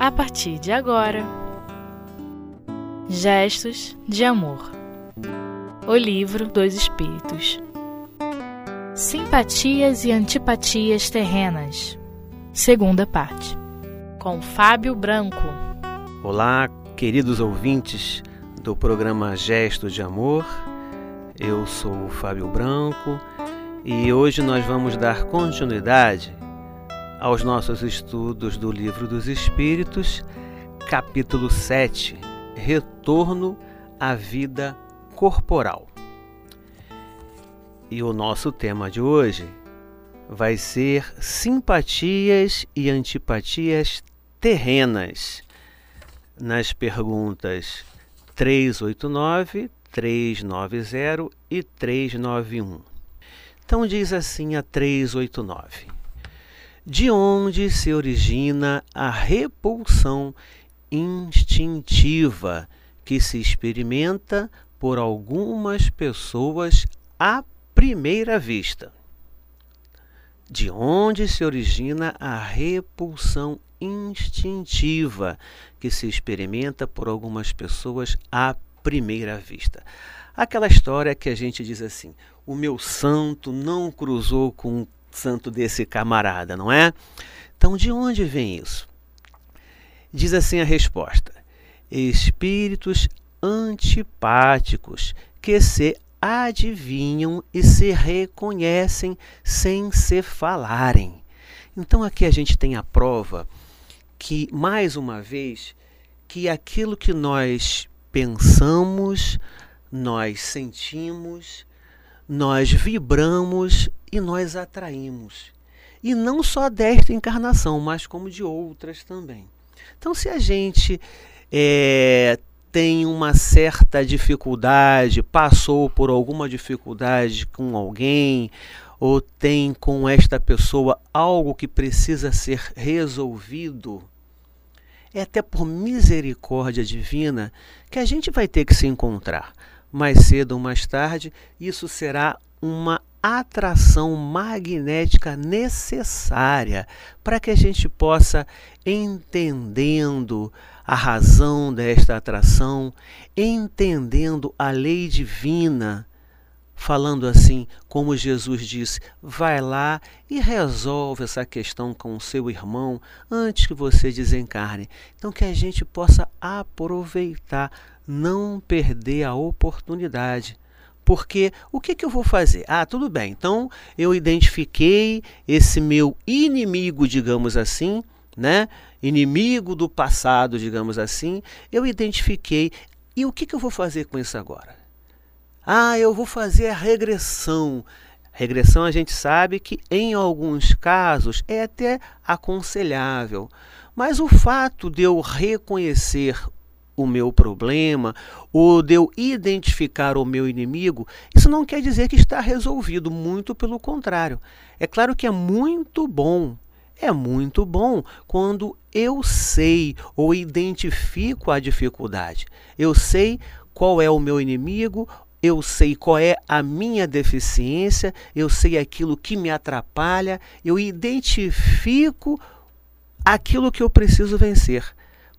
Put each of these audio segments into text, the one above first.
a partir de agora. Gestos de Amor. O Livro dos Espíritos. Simpatias e Antipatias Terrenas. Segunda parte. Com Fábio Branco. Olá, queridos ouvintes do programa Gestos de Amor. Eu sou o Fábio Branco e hoje nós vamos dar continuidade aos nossos estudos do Livro dos Espíritos, capítulo 7 Retorno à Vida Corporal. E o nosso tema de hoje vai ser simpatias e antipatias terrenas. Nas perguntas 389, 390 e 391. Então diz assim a 389 de onde se origina a repulsão instintiva que se experimenta por algumas pessoas à primeira vista. De onde se origina a repulsão instintiva que se experimenta por algumas pessoas à primeira vista. Aquela história que a gente diz assim: o meu santo não cruzou com santo desse camarada, não é? Então, de onde vem isso? Diz assim a resposta: espíritos antipáticos que se adivinham e se reconhecem sem se falarem. Então aqui a gente tem a prova que mais uma vez que aquilo que nós pensamos, nós sentimos, nós vibramos e nós atraímos. E não só desta encarnação, mas como de outras também. Então, se a gente é, tem uma certa dificuldade, passou por alguma dificuldade com alguém, ou tem com esta pessoa algo que precisa ser resolvido, é até por misericórdia divina que a gente vai ter que se encontrar. Mais cedo ou mais tarde, isso será uma atração magnética necessária para que a gente possa, entendendo a razão desta atração, entendendo a lei divina, falando assim, como Jesus disse, vai lá e resolve essa questão com o seu irmão antes que você desencarne. Então, que a gente possa aproveitar, não perder a oportunidade. Porque o que, que eu vou fazer? Ah, tudo bem, então eu identifiquei esse meu inimigo, digamos assim, né? Inimigo do passado, digamos assim, eu identifiquei. E o que, que eu vou fazer com isso agora? Ah, eu vou fazer a regressão. Regressão a gente sabe que em alguns casos é até aconselhável. Mas o fato de eu reconhecer o meu problema, ou de eu identificar o meu inimigo, isso não quer dizer que está resolvido, muito pelo contrário. É claro que é muito bom, é muito bom quando eu sei ou identifico a dificuldade. Eu sei qual é o meu inimigo, eu sei qual é a minha deficiência, eu sei aquilo que me atrapalha, eu identifico aquilo que eu preciso vencer.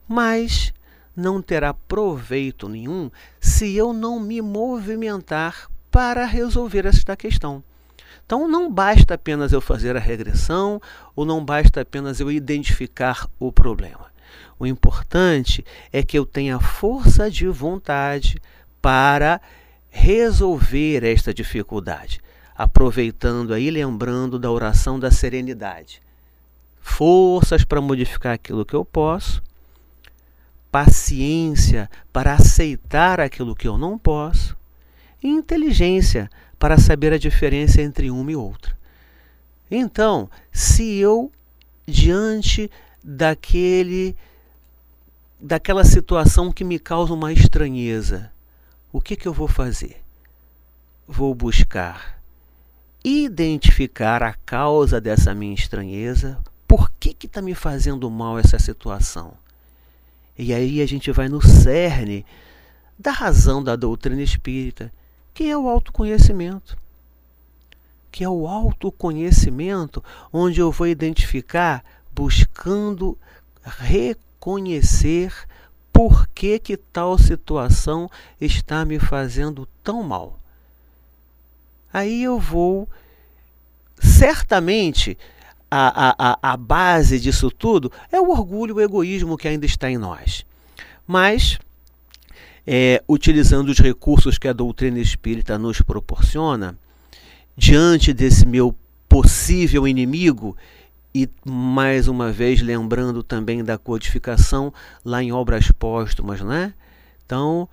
Mas não terá proveito nenhum se eu não me movimentar para resolver esta questão. Então não basta apenas eu fazer a regressão ou não basta apenas eu identificar o problema. O importante é que eu tenha força de vontade para resolver esta dificuldade, aproveitando aí, lembrando da oração da serenidade. Forças para modificar aquilo que eu posso paciência para aceitar aquilo que eu não posso, e inteligência para saber a diferença entre uma e outra. Então, se eu diante daquele daquela situação que me causa uma estranheza, o que, que eu vou fazer? Vou buscar identificar a causa dessa minha estranheza, por que está me fazendo mal essa situação? E aí a gente vai no cerne da razão da doutrina espírita, que é o autoconhecimento. Que é o autoconhecimento onde eu vou identificar buscando reconhecer por que, que tal situação está me fazendo tão mal. Aí eu vou, certamente, a, a, a base disso tudo é o orgulho, o egoísmo que ainda está em nós. Mas, é, utilizando os recursos que a doutrina espírita nos proporciona, diante desse meu possível inimigo, e mais uma vez lembrando também da codificação lá em obras póstumas, né? Então,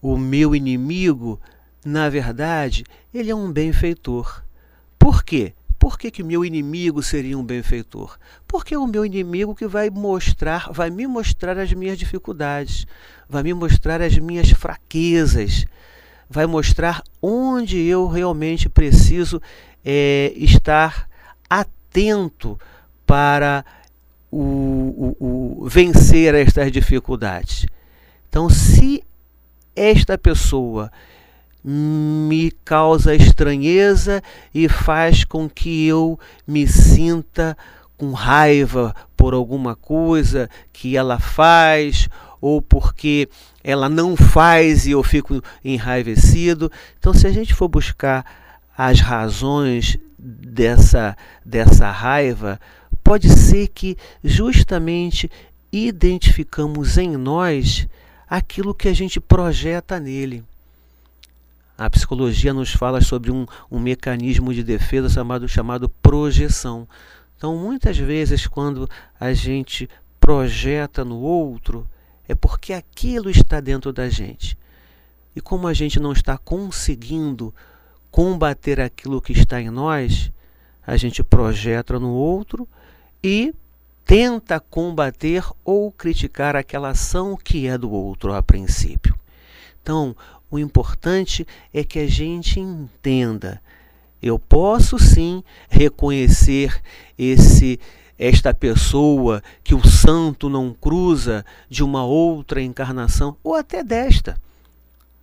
o meu inimigo, na verdade, ele é um benfeitor. Por quê? Por que, que meu inimigo seria um benfeitor? Porque é o meu inimigo que vai mostrar, vai me mostrar as minhas dificuldades, vai me mostrar as minhas fraquezas, vai mostrar onde eu realmente preciso é, estar atento para o, o, o vencer estas dificuldades. Então, se esta pessoa me causa estranheza e faz com que eu me sinta com raiva por alguma coisa que ela faz ou porque ela não faz e eu fico enraivecido. Então, se a gente for buscar as razões dessa, dessa raiva, pode ser que justamente identificamos em nós aquilo que a gente projeta nele. A psicologia nos fala sobre um, um mecanismo de defesa chamado, chamado projeção. Então, muitas vezes, quando a gente projeta no outro, é porque aquilo está dentro da gente. E como a gente não está conseguindo combater aquilo que está em nós, a gente projeta no outro e tenta combater ou criticar aquela ação que é do outro a princípio. Então, o importante é que a gente entenda. Eu posso sim reconhecer esse esta pessoa que o santo não cruza de uma outra encarnação ou até desta.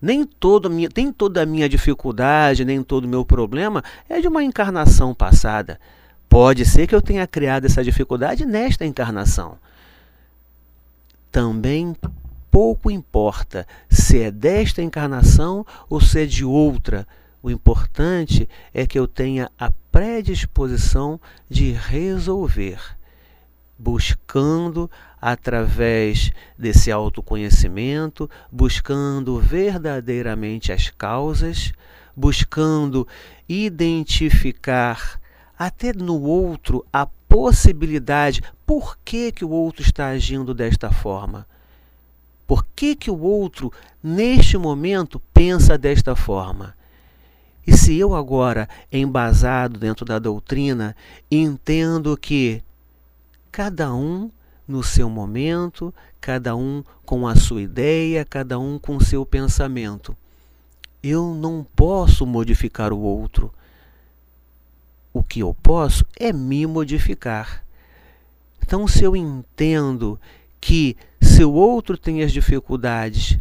Nem, todo minha, nem toda a minha dificuldade, nem todo o meu problema é de uma encarnação passada. Pode ser que eu tenha criado essa dificuldade nesta encarnação. Também pouco importa se é desta encarnação ou se é de outra. O importante é que eu tenha a predisposição de resolver, buscando através desse autoconhecimento, buscando verdadeiramente as causas, buscando identificar até no outro a possibilidade por que, que o outro está agindo desta forma. Por que, que o outro, neste momento, pensa desta forma? E se eu agora, embasado dentro da doutrina, entendo que cada um no seu momento, cada um com a sua ideia, cada um com o seu pensamento, eu não posso modificar o outro, o que eu posso é me modificar. Então, se eu entendo que se o outro tem as dificuldades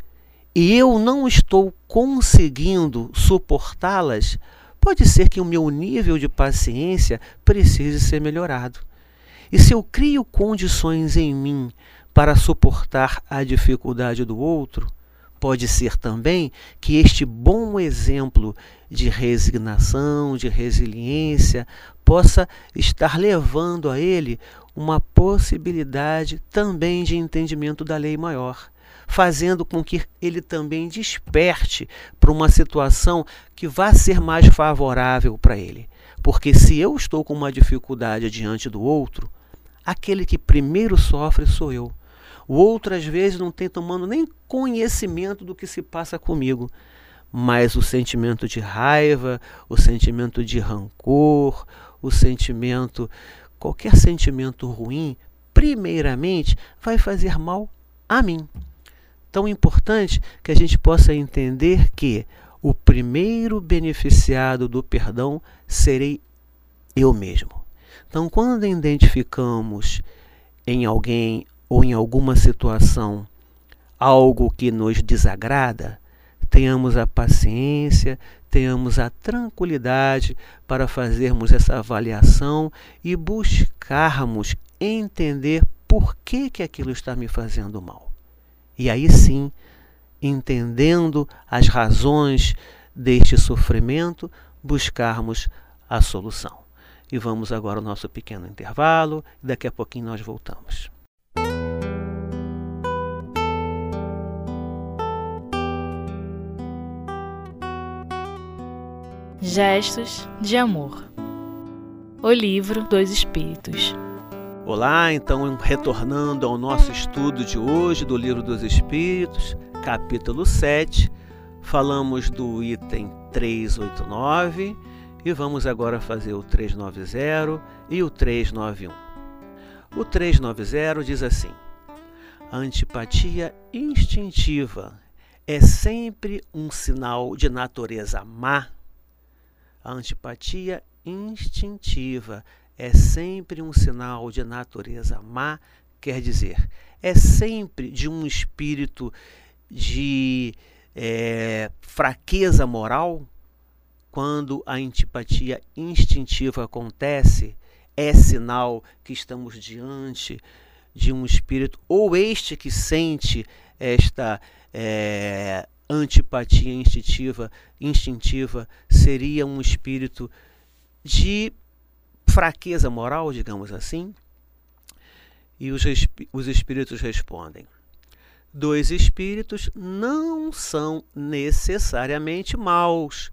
e eu não estou conseguindo suportá-las, pode ser que o meu nível de paciência precise ser melhorado. E se eu crio condições em mim para suportar a dificuldade do outro, Pode ser também que este bom exemplo de resignação, de resiliência, possa estar levando a ele uma possibilidade também de entendimento da lei maior, fazendo com que ele também desperte para uma situação que vá ser mais favorável para ele. Porque se eu estou com uma dificuldade diante do outro, aquele que primeiro sofre sou eu. O outro, às vezes, não tem tomando nem conhecimento do que se passa comigo. Mas o sentimento de raiva, o sentimento de rancor, o sentimento, qualquer sentimento ruim, primeiramente vai fazer mal a mim. Tão importante que a gente possa entender que o primeiro beneficiado do perdão serei eu mesmo. Então, quando identificamos em alguém ou em alguma situação algo que nos desagrada, tenhamos a paciência, tenhamos a tranquilidade para fazermos essa avaliação e buscarmos entender por que, que aquilo está me fazendo mal. E aí sim, entendendo as razões deste sofrimento, buscarmos a solução. E vamos agora ao nosso pequeno intervalo, daqui a pouquinho nós voltamos. Gestos de Amor O Livro dos Espíritos Olá, então retornando ao nosso estudo de hoje do Livro dos Espíritos, capítulo 7, falamos do item 389 e vamos agora fazer o 390 e o 391. O 390 diz assim: A antipatia instintiva é sempre um sinal de natureza má. A antipatia instintiva é sempre um sinal de natureza má, quer dizer, é sempre de um espírito de é, fraqueza moral. Quando a antipatia instintiva acontece, é sinal que estamos diante de um espírito, ou este que sente esta é, antipatia instintiva, instintiva seria um espírito de fraqueza moral, digamos assim? E os, os espíritos respondem: dois espíritos não são necessariamente maus,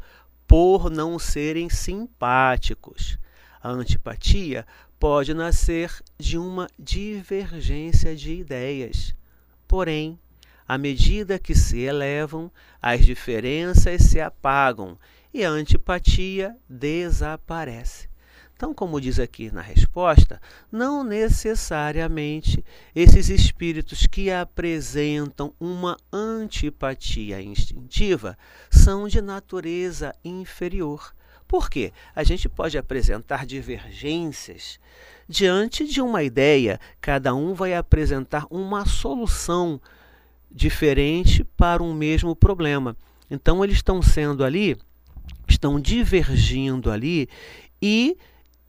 por não serem simpáticos. A antipatia pode nascer de uma divergência de ideias. Porém, à medida que se elevam, as diferenças se apagam e a antipatia desaparece. Então, como diz aqui na resposta, não necessariamente esses espíritos que apresentam uma antipatia instintiva são de natureza inferior. Por quê? A gente pode apresentar divergências diante de uma ideia, cada um vai apresentar uma solução diferente para um mesmo problema. Então, eles estão sendo ali, estão divergindo ali e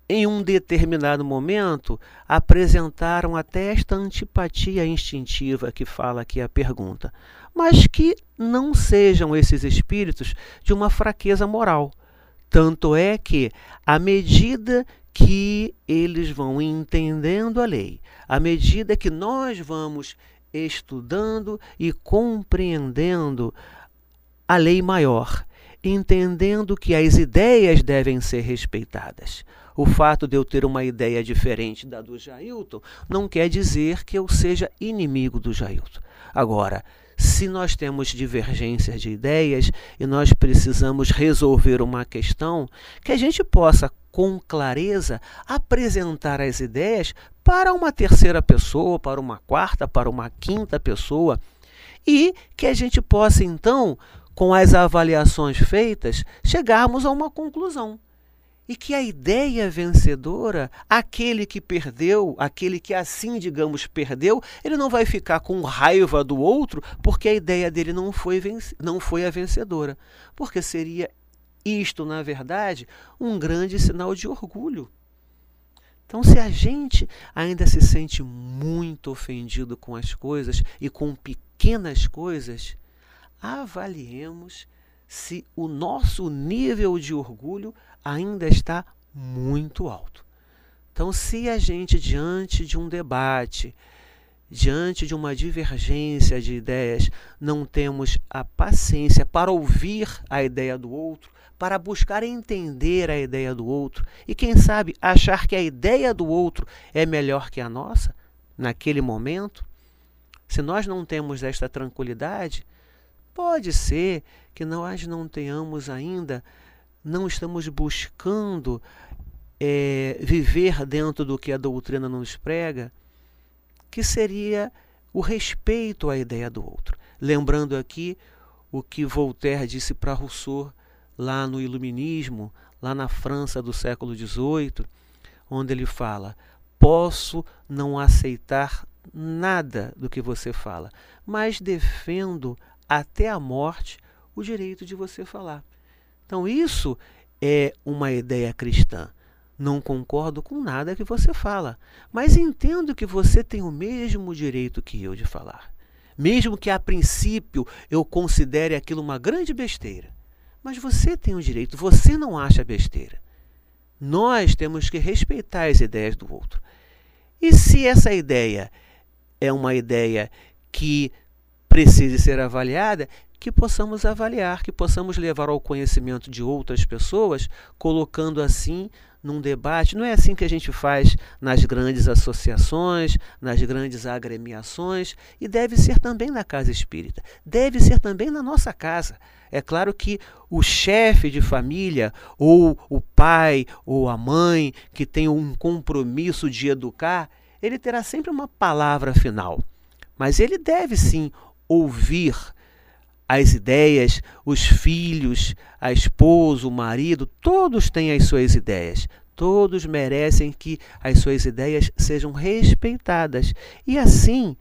em um determinado momento, apresentaram até esta antipatia instintiva que fala aqui a pergunta, mas que não sejam esses espíritos de uma fraqueza moral. Tanto é que, à medida que eles vão entendendo a lei, à medida que nós vamos estudando e compreendendo a lei maior, entendendo que as ideias devem ser respeitadas o fato de eu ter uma ideia diferente da do Jailton não quer dizer que eu seja inimigo do Jailton. Agora, se nós temos divergências de ideias e nós precisamos resolver uma questão, que a gente possa, com clareza, apresentar as ideias para uma terceira pessoa, para uma quarta, para uma quinta pessoa, e que a gente possa, então, com as avaliações feitas, chegarmos a uma conclusão e que a ideia vencedora, aquele que perdeu, aquele que assim, digamos, perdeu, ele não vai ficar com raiva do outro porque a ideia dele não foi, não foi a vencedora. Porque seria isto, na verdade, um grande sinal de orgulho. Então, se a gente ainda se sente muito ofendido com as coisas e com pequenas coisas, avaliemos se o nosso nível de orgulho ainda está muito alto. Então, se a gente, diante de um debate, diante de uma divergência de ideias, não temos a paciência para ouvir a ideia do outro, para buscar entender a ideia do outro e, quem sabe, achar que a ideia do outro é melhor que a nossa naquele momento, se nós não temos esta tranquilidade, pode ser que nós não tenhamos ainda não estamos buscando é, viver dentro do que a doutrina nos prega, que seria o respeito à ideia do outro. Lembrando aqui o que Voltaire disse para Rousseau lá no Iluminismo, lá na França do século XVIII, onde ele fala: Posso não aceitar nada do que você fala, mas defendo até a morte o direito de você falar. Então, isso é uma ideia cristã. não concordo com nada que você fala, mas entendo que você tem o mesmo direito que eu de falar. Mesmo que a princípio eu considere aquilo uma grande besteira. Mas você tem o direito, você não acha besteira. Nós temos que respeitar as ideias do outro. E se essa ideia é uma ideia que precise ser avaliada, que possamos avaliar, que possamos levar ao conhecimento de outras pessoas, colocando assim num debate. Não é assim que a gente faz nas grandes associações, nas grandes agremiações, e deve ser também na casa espírita, deve ser também na nossa casa. É claro que o chefe de família, ou o pai ou a mãe, que tem um compromisso de educar, ele terá sempre uma palavra final. Mas ele deve sim ouvir as ideias, os filhos, a esposa, o marido, todos têm as suas ideias. Todos merecem que as suas ideias sejam respeitadas. E assim,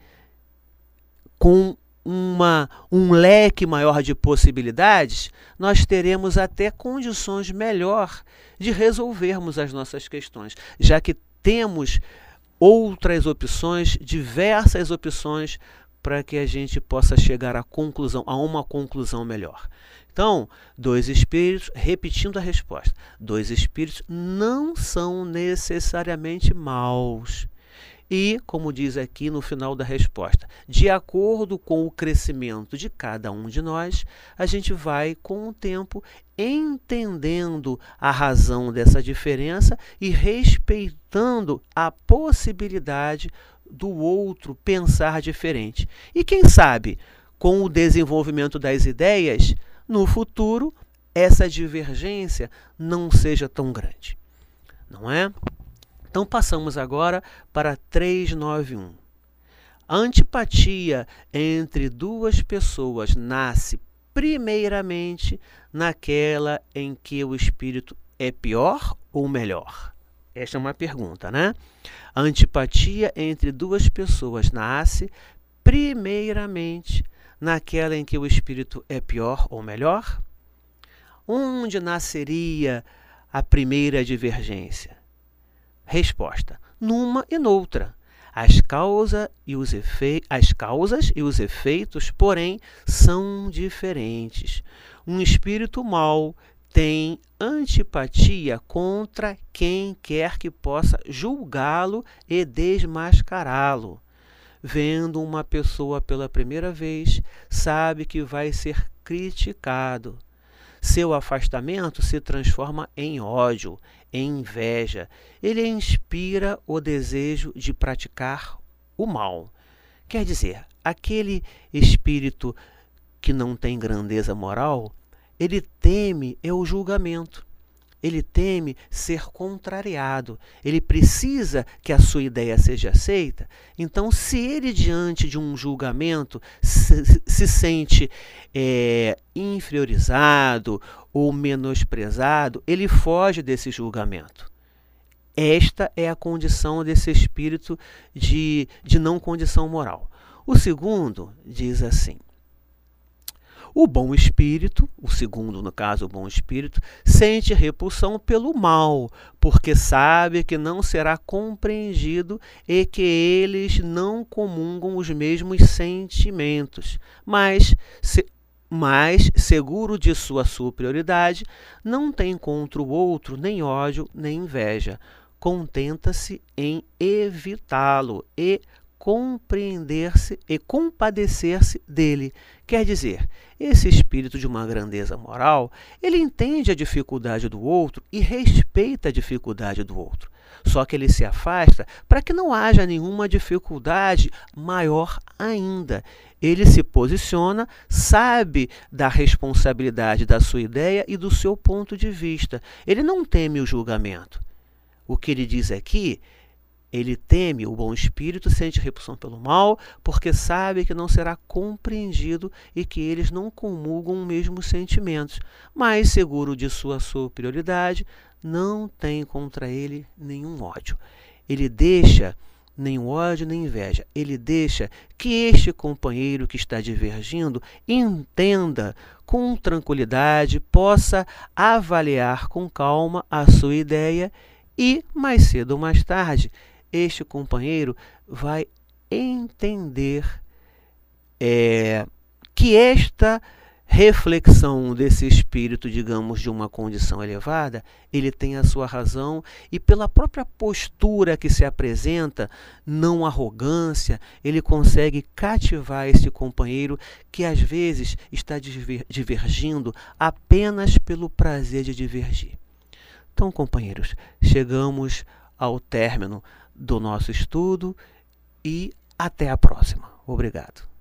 com uma, um leque maior de possibilidades, nós teremos até condições melhor de resolvermos as nossas questões, já que temos outras opções, diversas opções para que a gente possa chegar à conclusão, a uma conclusão melhor. Então, dois espíritos, repetindo a resposta, dois espíritos não são necessariamente maus. E, como diz aqui no final da resposta, de acordo com o crescimento de cada um de nós, a gente vai, com o tempo, entendendo a razão dessa diferença e respeitando a possibilidade do outro pensar diferente. E quem sabe, com o desenvolvimento das ideias, no futuro essa divergência não seja tão grande. Não é? Então passamos agora para 391. A antipatia entre duas pessoas nasce primeiramente naquela em que o espírito é pior ou melhor? Esta é uma pergunta, né? A antipatia entre duas pessoas nasce primeiramente naquela em que o espírito é pior ou melhor? Onde nasceria a primeira divergência? Resposta: numa e noutra. As, causa e os. As causas e os efeitos, porém, são diferentes. Um espírito mau tem antipatia contra quem quer que possa julgá-lo e desmascará-lo. Vendo uma pessoa pela primeira vez, sabe que vai ser criticado. Seu afastamento se transforma em ódio, em inveja. Ele inspira o desejo de praticar o mal. Quer dizer, aquele espírito que não tem grandeza moral, ele teme é o julgamento. Ele teme ser contrariado. Ele precisa que a sua ideia seja aceita. Então, se ele, diante de um julgamento, se, se sente é, inferiorizado ou menosprezado, ele foge desse julgamento. Esta é a condição desse espírito de, de não condição moral. O segundo diz assim: o bom espírito, o segundo, no caso, o bom espírito, sente repulsão pelo mal, porque sabe que não será compreendido e que eles não comungam os mesmos sentimentos. Mas, se, mas, seguro de sua superioridade, não tem contra o outro nem ódio nem inveja. Contenta-se em evitá-lo e compreender-se e compadecer-se dele. Quer dizer, esse espírito de uma grandeza moral, ele entende a dificuldade do outro e respeita a dificuldade do outro. Só que ele se afasta para que não haja nenhuma dificuldade maior ainda. Ele se posiciona, sabe da responsabilidade da sua ideia e do seu ponto de vista. Ele não teme o julgamento. O que ele diz aqui ele teme o bom espírito, sente repulsão pelo mal, porque sabe que não será compreendido e que eles não comulgam os mesmos sentimentos. Mas, seguro de sua superioridade, não tem contra ele nenhum ódio. Ele deixa nem ódio nem inveja. Ele deixa que este companheiro que está divergindo entenda com tranquilidade, possa avaliar com calma a sua ideia E mais cedo ou mais tarde, este companheiro vai entender é, que esta reflexão desse espírito, digamos, de uma condição elevada, ele tem a sua razão e pela própria postura que se apresenta, não arrogância, ele consegue cativar esse companheiro que às vezes está divergindo apenas pelo prazer de divergir. Então, companheiros, chegamos ao término do nosso estudo e até a próxima. Obrigado.